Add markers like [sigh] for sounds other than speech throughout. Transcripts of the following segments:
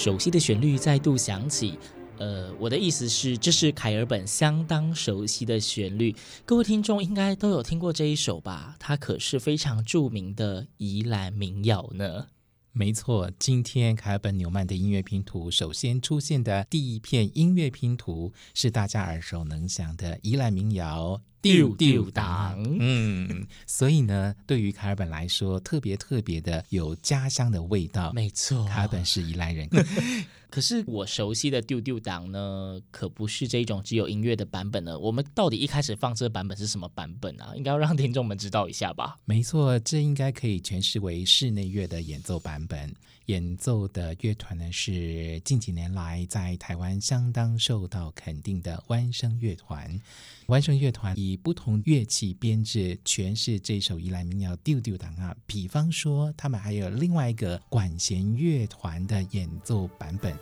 熟悉的旋律再度响起，呃，我的意思是，这是凯尔本相当熟悉的旋律，各位听众应该都有听过这一首吧？它可是非常著名的宜兰民谣呢。没错，今天凯尔本纽曼的音乐拼图首先出现的第一片音乐拼图是大家耳熟能详的宜兰民谣。丢丢当，嗯，所以呢，对于卡尔本来说，特别特别的有家乡的味道。没错，卡尔本是宜兰人。[laughs] 可是我熟悉的丢丢当呢，可不是这种只有音乐的版本呢。我们到底一开始放这个版本是什么版本啊？应该要让听众们知道一下吧。没错，这应该可以诠释为室内乐的演奏版本。演奏的乐团呢，是近几年来在台湾相当受到肯定的弯声乐团。弯声乐团以不同乐器编制诠释这首宜兰民谣《丢丢当》啊，比方说他们还有另外一个管弦乐团的演奏版本。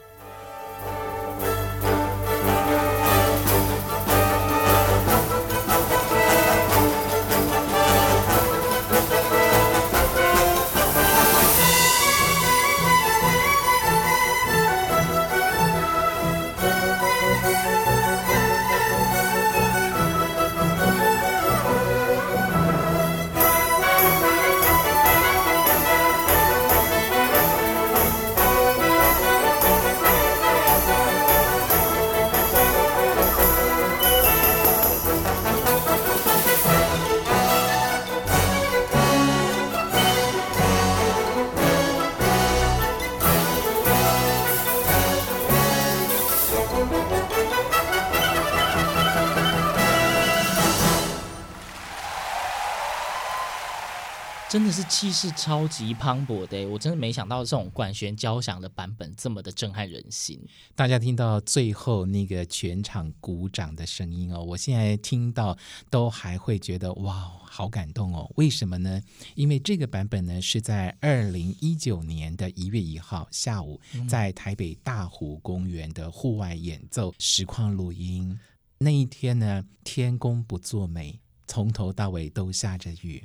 真的是气势超级磅礴的，我真的没想到这种管弦交响的版本这么的震撼人心。大家听到最后那个全场鼓掌的声音哦，我现在听到都还会觉得哇，好感动哦！为什么呢？因为这个版本呢是在二零一九年的一月一号下午，在台北大湖公园的户外演奏实况录音。那一天呢，天公不作美。从头到尾都下着雨，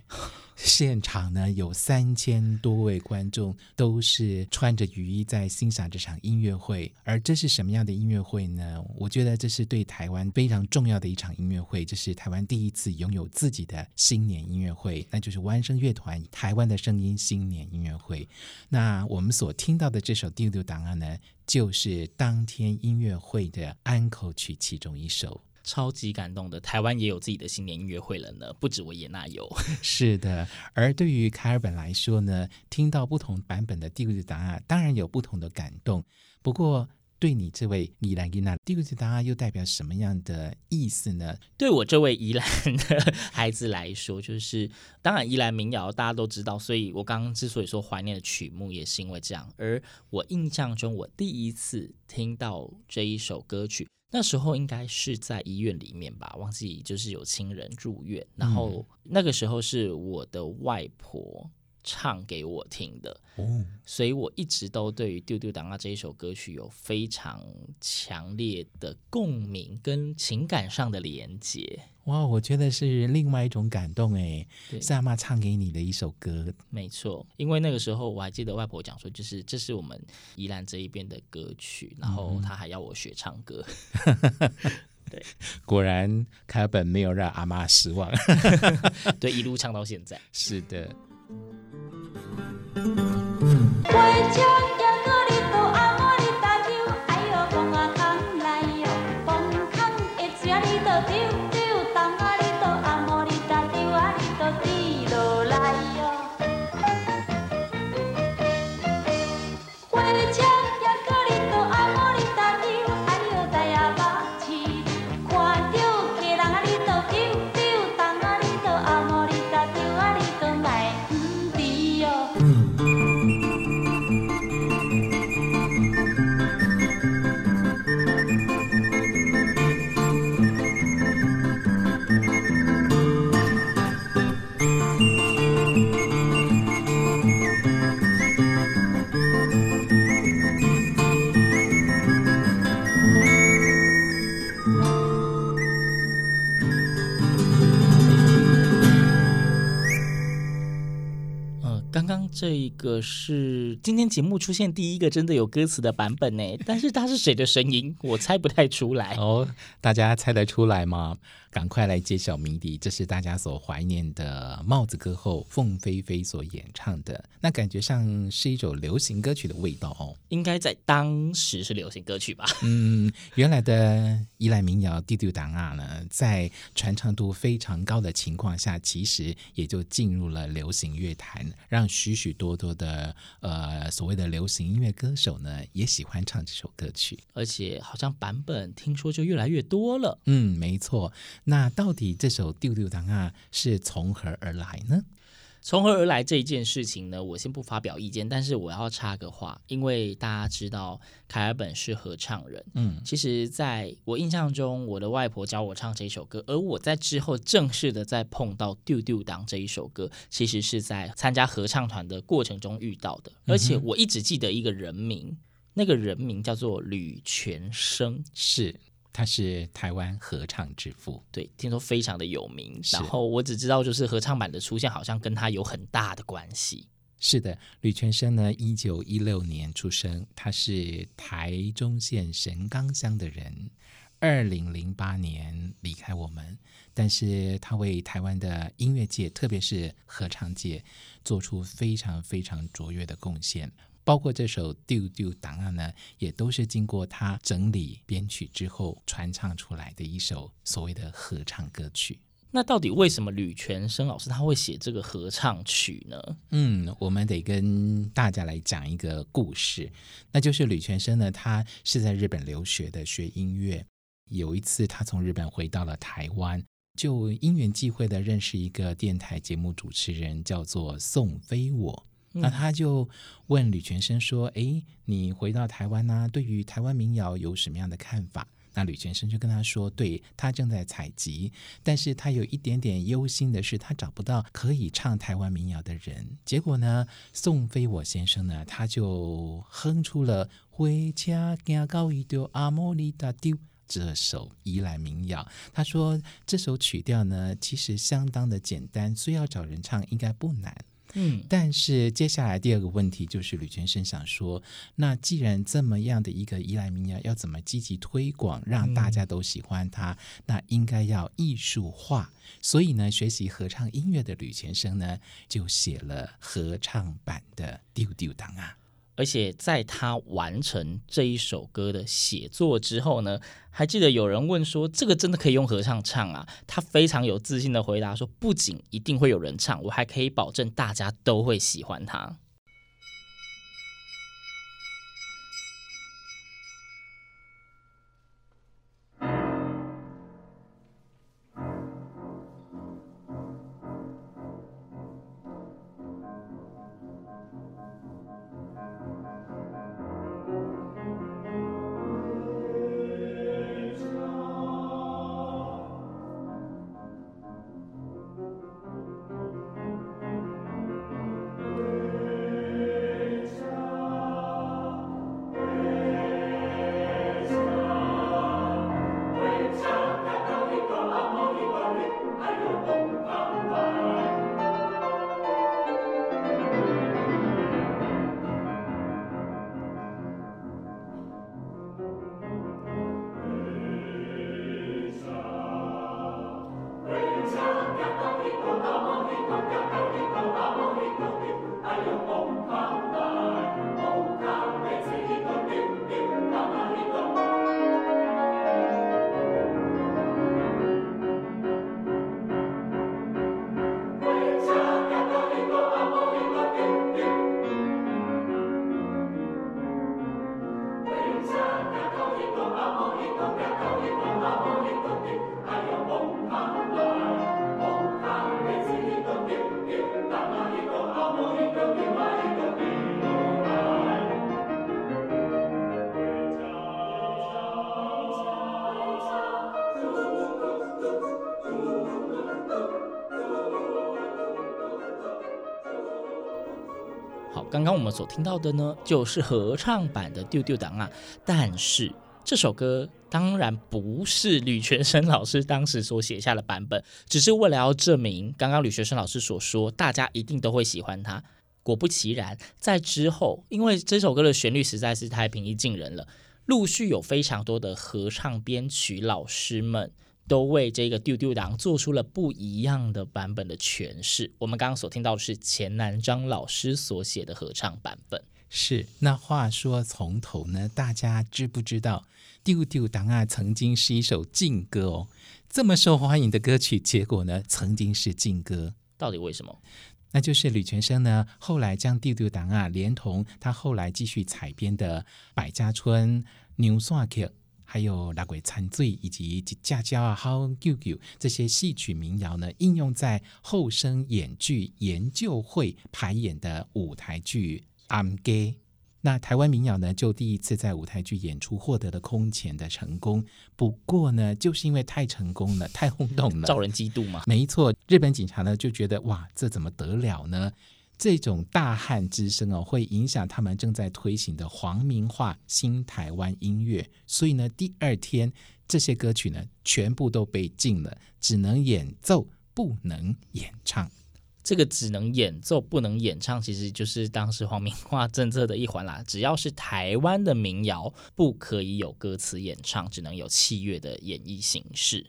现场呢有三千多位观众，都是穿着雨衣在欣赏这场音乐会。而这是什么样的音乐会呢？我觉得这是对台湾非常重要的一场音乐会，这是台湾第一次拥有自己的新年音乐会，那就是湾声乐团台湾的声音新年音乐会。那我们所听到的这首《丢丢当》呢，就是当天音乐会的安可曲其中一首。超级感动的，台湾也有自己的新年音乐会了呢，不止维也纳有。[laughs] 是的，而对于凯尔本来说呢，听到不同版本的《丢丢当》啊，当然有不同的感动。不过，对你这位宜兰囡仔，《丢丢当》又代表什么样的意思呢？对我这位宜兰的孩子来说，就是当然宜兰民谣大家都知道，所以我刚刚之所以说怀念的曲目，也是因为这样。而我印象中，我第一次听到这一首歌曲。那时候应该是在医院里面吧，忘记就是有亲人住院，然后那个时候是我的外婆唱给我听的，哦，所以我一直都对于《丢丢当》啊这一首歌曲有非常强烈的共鸣跟情感上的连接。哇，我觉得是另外一种感动哎，是阿妈唱给你的一首歌，没错，因为那个时候我还记得外婆讲说，就是这是我们宜兰这一边的歌曲，然后她还要我学唱歌。[laughs] 对，[laughs] 果然凯尔本没有让阿妈失望，[laughs] 对，一路唱到现在。是的。个是今天节目出现第一个真的有歌词的版本呢，但是他是谁的声音？我猜不太出来哦。大家猜得出来吗？赶快来揭晓谜底！这是大家所怀念的帽子歌后凤飞飞所演唱的，那感觉上是一首流行歌曲的味道哦。应该在当时是流行歌曲吧？嗯，原来的依赖民谣《丢丢当啊》呢，在传唱度非常高的情况下，其实也就进入了流行乐坛，让许许多多的呃所谓的流行音乐歌手呢也喜欢唱这首歌曲，而且好像版本听说就越来越多了。嗯，没错。那到底这首《丢丢当啊》是从何而来呢？从何而来这一件事情呢？我先不发表意见，但是我要插个话，因为大家知道凯尔本是合唱人，嗯，其实在我印象中，我的外婆教我唱这首歌，而我在之后正式的再碰到《丢丢当》这一首歌，其实是在参加合唱团的过程中遇到的，而且我一直记得一个人名，那个人名叫做吕全生，是。他是台湾合唱之父，对，听说非常的有名。然后我只知道，就是合唱版的出现，好像跟他有很大的关系。是的，吕全生呢，一九一六年出生，他是台中县神冈乡的人，二零零八年离开我们，但是他为台湾的音乐界，特别是合唱界，做出非常非常卓越的贡献。包括这首《丢丢档案》呢，也都是经过他整理编曲之后传唱出来的一首所谓的合唱歌曲。那到底为什么吕全生老师他会写这个合唱曲呢？嗯，我们得跟大家来讲一个故事，那就是吕全生呢，他是在日本留学的，学音乐。有一次他从日本回到了台湾，就因缘际会的认识一个电台节目主持人，叫做宋飞我。那他就问吕全生说：“诶，你回到台湾呢、对于台湾民谣有什么样的看法？”那吕全生就跟他说：“对，他正在采集，但是他有一点点忧心的是，他找不到可以唱台湾民谣的人。结果呢，宋飞我先生呢，他就哼出了《火车行到伊就阿莫里达丢》这首宜兰民谣。他说这首曲调呢，其实相当的简单，所以要找人唱应该不难。”嗯，但是接下来第二个问题就是吕全生想说，那既然这么样的一个依赖民谣，要怎么积极推广，让大家都喜欢它？那应该要艺术化。所以呢，学习合唱音乐的吕全生呢，就写了合唱版的《丢丢当啊》。而且在他完成这一首歌的写作之后呢，还记得有人问说：“这个真的可以用合唱唱啊？”他非常有自信的回答说：“不仅一定会有人唱，我还可以保证大家都会喜欢他。”刚刚我们所听到的呢，就是合唱版的《丢丢挡啊》，但是这首歌当然不是吕全生老师当时所写下的版本，只是为了要证明刚刚吕全生老师所说，大家一定都会喜欢它。果不其然，在之后，因为这首歌的旋律实在是太平易近人了，陆续有非常多的合唱编曲老师们。都为这个丢丢党做出了不一样的版本的诠释。我们刚刚所听到的是钱南章老师所写的合唱版本。是，那话说从头呢，大家知不知道丢丢挡啊曾经是一首禁歌哦？这么受欢迎的歌曲，结果呢曾经是禁歌，到底为什么？那就是吕泉生呢后来将丢丢挡啊连同他后来继续采编的《百家春》《牛山客》。还有《拉鬼参醉》以及《家家啊好舅舅》这些戏曲民谣呢，应用在后生演剧研究会排演的舞台剧《暗家》。那台湾民谣呢，就第一次在舞台剧演出获得了空前的成功。不过呢，就是因为太成功了，太轰动了，[laughs] 招人嫉妒嘛。没错，日本警察呢就觉得哇，这怎么得了呢？这种大汉之声哦，会影响他们正在推行的皇民化新台湾音乐，所以呢，第二天这些歌曲呢，全部都被禁了，只能演奏，不能演唱。这个只能演奏，不能演唱，其实就是当时皇民化政策的一环啦。只要是台湾的民谣，不可以有歌词演唱，只能有器乐的演绎形式。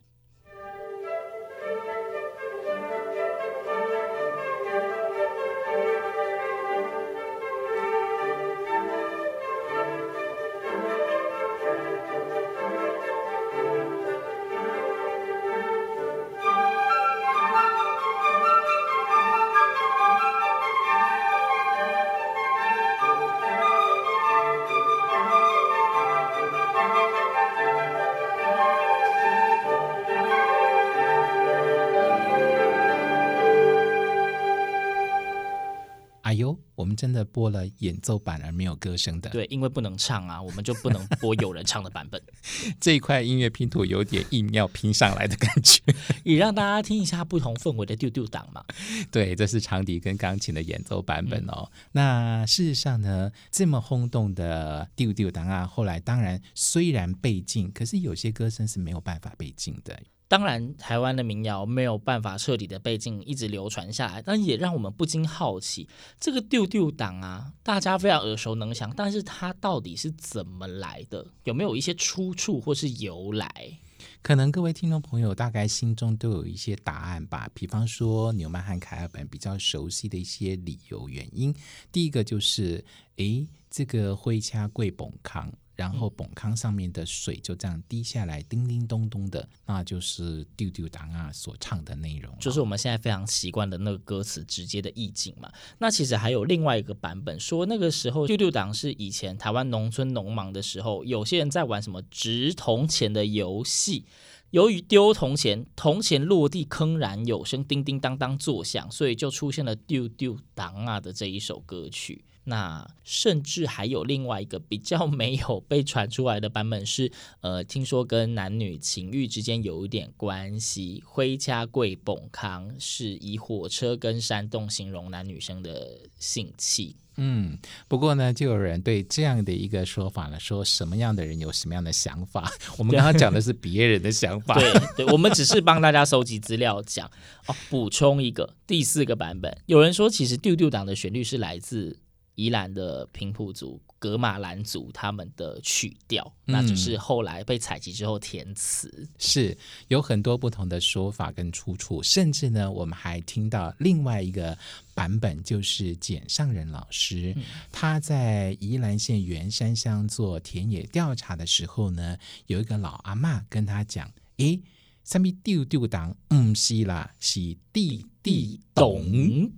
真的播了演奏版而没有歌声的，对，因为不能唱啊，我们就不能播有人唱的版本。[laughs] 这一块音乐拼图有点硬要拼上来的感觉，[laughs] 也让大家听一下不同氛围的丢丢档嘛。[laughs] 对，这是长笛跟钢琴的演奏版本哦。嗯、那事实上呢，这么轰动的丢丢档啊，后来当然虽然被禁，可是有些歌声是没有办法被禁的。当然，台湾的民谣没有办法彻底的被禁，一直流传下来，但也让我们不禁好奇，这个丢丢党啊，大家非常耳熟能详，但是它到底是怎么来的？有没有一些出处或是由来？可能各位听众朋友大概心中都有一些答案吧。比方说，纽曼和凯尔本比较熟悉的一些理由原因，第一个就是，诶，这个灰掐贵崩康。然后，泵康上面的水就这样滴下来，叮叮咚咚的，那就是丢丢挡啊所唱的内容，就是我们现在非常习惯的那个歌词直接的意境嘛。那其实还有另外一个版本，说那个时候丢丢挡是以前台湾农村农忙的时候，有些人在玩什么掷铜钱的游戏，由于丢铜钱，铜钱落地铿然有声，叮叮当当作响，所以就出现了丢丢当啊的这一首歌曲。那甚至还有另外一个比较没有被传出来的版本是，呃，听说跟男女情欲之间有一点关系。灰掐贵崩康是以火车跟山洞形容男女生的性器。嗯，不过呢，就有人对这样的一个说法呢，说什么样的人有什么样的想法。我们刚刚讲的是别人的想法，[laughs] 对对，我们只是帮大家收集资料讲。哦，补充一个第四个版本，有人说其实丢丢党的旋律是来自。宜兰的平埔族、噶玛兰族他们的曲调，嗯、那就是后来被采集之后填词，是有很多不同的说法跟出处，甚至呢，我们还听到另外一个版本，就是简上人老师、嗯、他在宜兰县员山乡做田野调查的时候呢，有一个老阿妈跟他讲：“诶，什么丢丢挡？唔是啦，是地地懂。”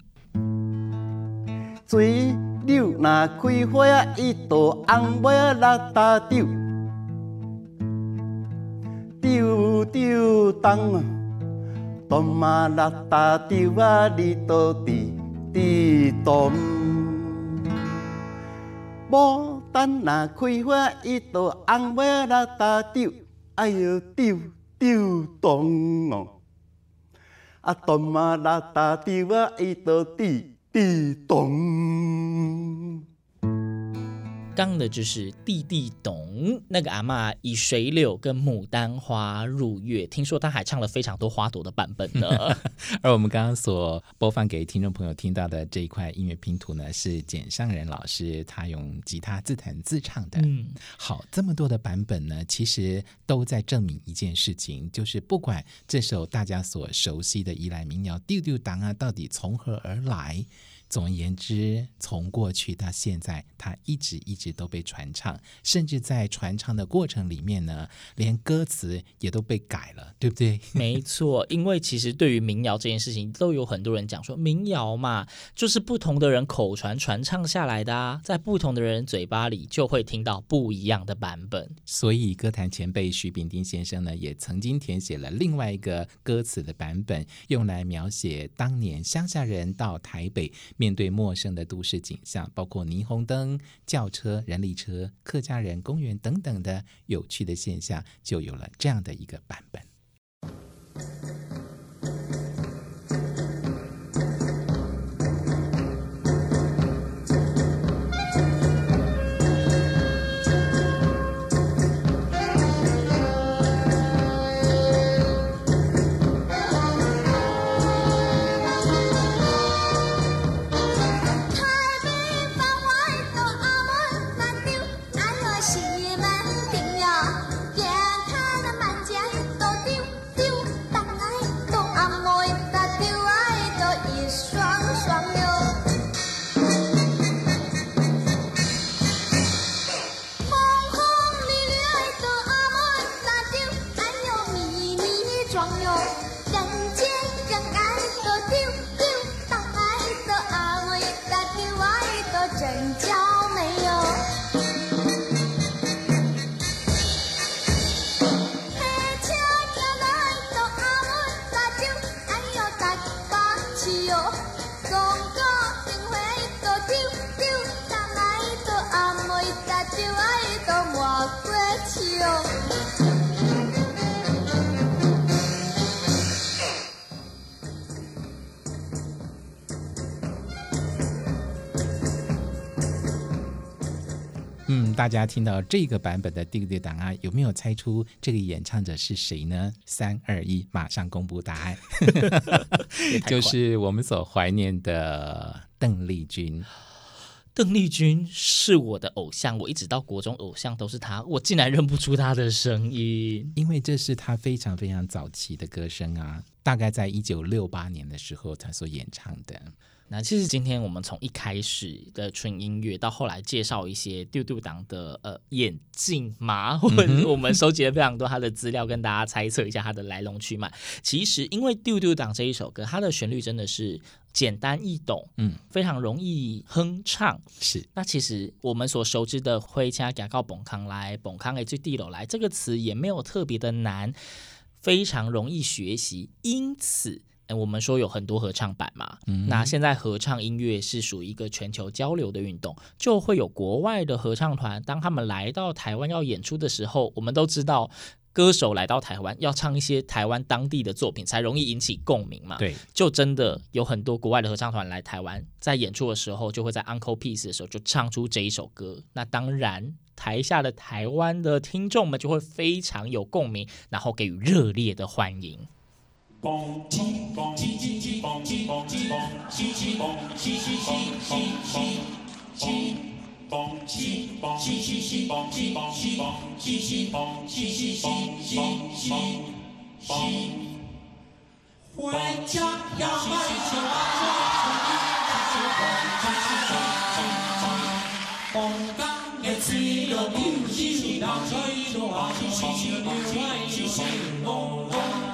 水流若开花，一朵红梅落大丢，丢丢挡，当嘛落大丢啊！你到底地懂？牡丹若开花，一朵红梅落大丢，哎呦丢丢懂哦！啊，当嘛落大丢啊！一朵地。地动。刚的就是弟弟懂那个阿嬷以水柳跟牡丹花入月，听说他还唱了非常多花朵的版本呢。[laughs] 而我们刚刚所播放给听众朋友听到的这一块音乐拼图呢，是简上仁老师他用吉他自弹自唱的。嗯，好，这么多的版本呢，其实都在证明一件事情，就是不管这首大家所熟悉的宜兰民谣《丢丢当》啊，到底从何而来。总而言之，从过去到现在，它一直一直都被传唱，甚至在传唱的过程里面呢，连歌词也都被改了，对不对？[laughs] 没错，因为其实对于民谣这件事情，都有很多人讲说，民谣嘛，就是不同的人口传传唱下来的啊，在不同的人嘴巴里，就会听到不一样的版本。所以，歌坛前辈徐秉丁先生呢，也曾经填写了另外一个歌词的版本，用来描写当年乡下人到台北。面面对陌生的都市景象，包括霓虹灯、轿车、人力车、客家人公园等等的有趣的现象，就有了这样的一个版本。大家听到这个版本的《丢丢当》啊，有没有猜出这个演唱者是谁呢？三二一，马上公布答案，[laughs] [laughs] 就是我们所怀念的邓丽君。邓丽君是我的偶像，我一直到国中偶像都是她，我竟然认不出她的声音，因为这是她非常非常早期的歌声啊，大概在一九六八年的时候她所演唱的。那其实今天我们从一开始的纯音乐，到后来介绍一些丢丢党的呃眼镜嘛，或者我们收集了非常多他的资料，跟大家猜测一下他的来龙去脉。其实因为丢丢党这一首歌，它的旋律真的是简单易懂，嗯，非常容易哼唱。是，那其实我们所熟知的“灰车行到本康来，本康 A 最地楼来”这个词也没有特别的难，非常容易学习，因此。哎，我们说有很多合唱版嘛，嗯，那现在合唱音乐是属于一个全球交流的运动，就会有国外的合唱团，当他们来到台湾要演出的时候，我们都知道，歌手来到台湾要唱一些台湾当地的作品，才容易引起共鸣嘛。对，就真的有很多国外的合唱团来台湾，在演出的时候，就会在 Encore Piece 的时候就唱出这一首歌。那当然，台下的台湾的听众们就会非常有共鸣，然后给予热烈的欢迎。蹦起蹦起蹦起蹦起蹦起起蹦起起起起起起蹦起蹦起蹦起蹦起蹦起蹦起起蹦起起蹦起起起起起回家要饭吃啊要饭吃啊要饭吃啊要饭吃啊要饭吃啊要饭吃啊要饭吃啊要饭吃啊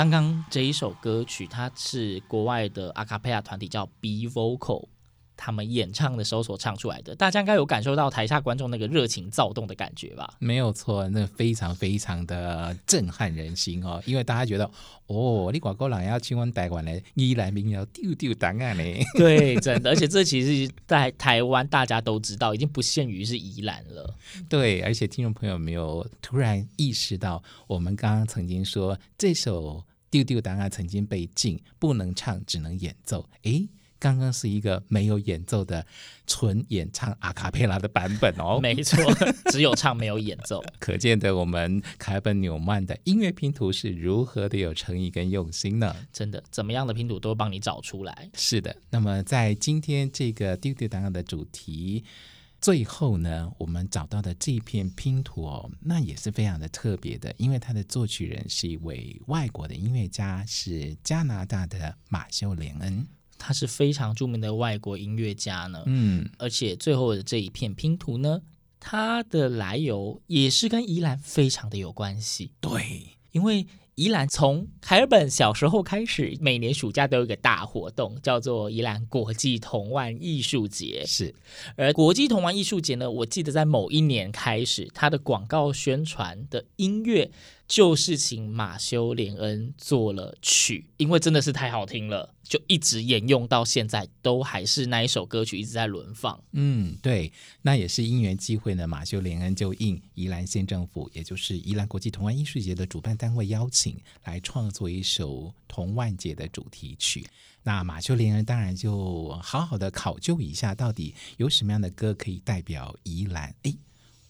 刚刚这一首歌曲，它是国外的阿卡贝拉团体叫 B Vocal。他们演唱的时候所唱出来的，大家应该有感受到台下观众那个热情躁动的感觉吧？没有错，那非常非常的震撼人心哦，因为大家觉得哦，你广告人要去问台湾的宜兰民谣丢丢档案呢？[laughs] 对，真的，而且这其实在台湾大家都知道，已经不限于是宜兰了。对，而且听众朋友没有突然意识到，我们刚刚曾经说这首丢丢档案曾经被禁，不能唱，只能演奏。诶。刚刚是一个没有演奏的纯演唱阿卡贝拉的版本哦，[laughs] 没错，只有唱没有演奏，[laughs] 可见的我们凯本纽曼的音乐拼图是如何的有诚意跟用心呢？真的，怎么样的拼图都帮你找出来。是的，那么在今天这个丢丢档案的主题最后呢，我们找到的这一片拼图哦，那也是非常的特别的，因为它的作曲人是一位外国的音乐家，是加拿大的马修·连恩。他是非常著名的外国音乐家呢，嗯，而且最后的这一片拼图呢，它的来由也是跟宜兰非常的有关系。对，因为宜兰从凯尔本小时候开始，每年暑假都有一个大活动，叫做宜兰国际童玩艺术节。是，而国际童玩艺术节呢，我记得在某一年开始，它的广告宣传的音乐。就是请马修·连恩做了曲，因为真的是太好听了，就一直沿用到现在，都还是那一首歌曲一直在轮放。嗯，对，那也是因缘际会呢。马修·连恩就应宜兰县政府，也就是宜兰国际童玩艺术节的主办单位邀请，来创作一首童玩节的主题曲。那马修·连恩当然就好好的考究一下，到底有什么样的歌可以代表宜兰？哎，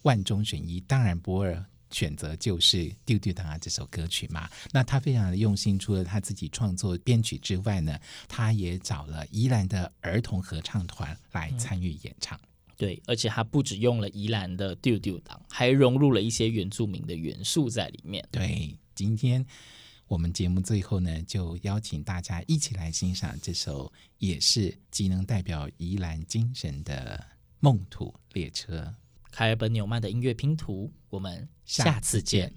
万中选一，当然不二。选择就是《丢丢档案》这首歌曲嘛，那他非常的用心，除了他自己创作编曲之外呢，他也找了宜兰的儿童合唱团来参与演唱。嗯。对，而且他不只用了宜兰的丢丢档，还融入了一些原住民的元素在里面。对，今天我们节目最后呢，就邀请大家一起来欣赏这首也是极能代表宜兰精神的梦土列车。凯尔本纽曼的音乐拼图，我们下次见。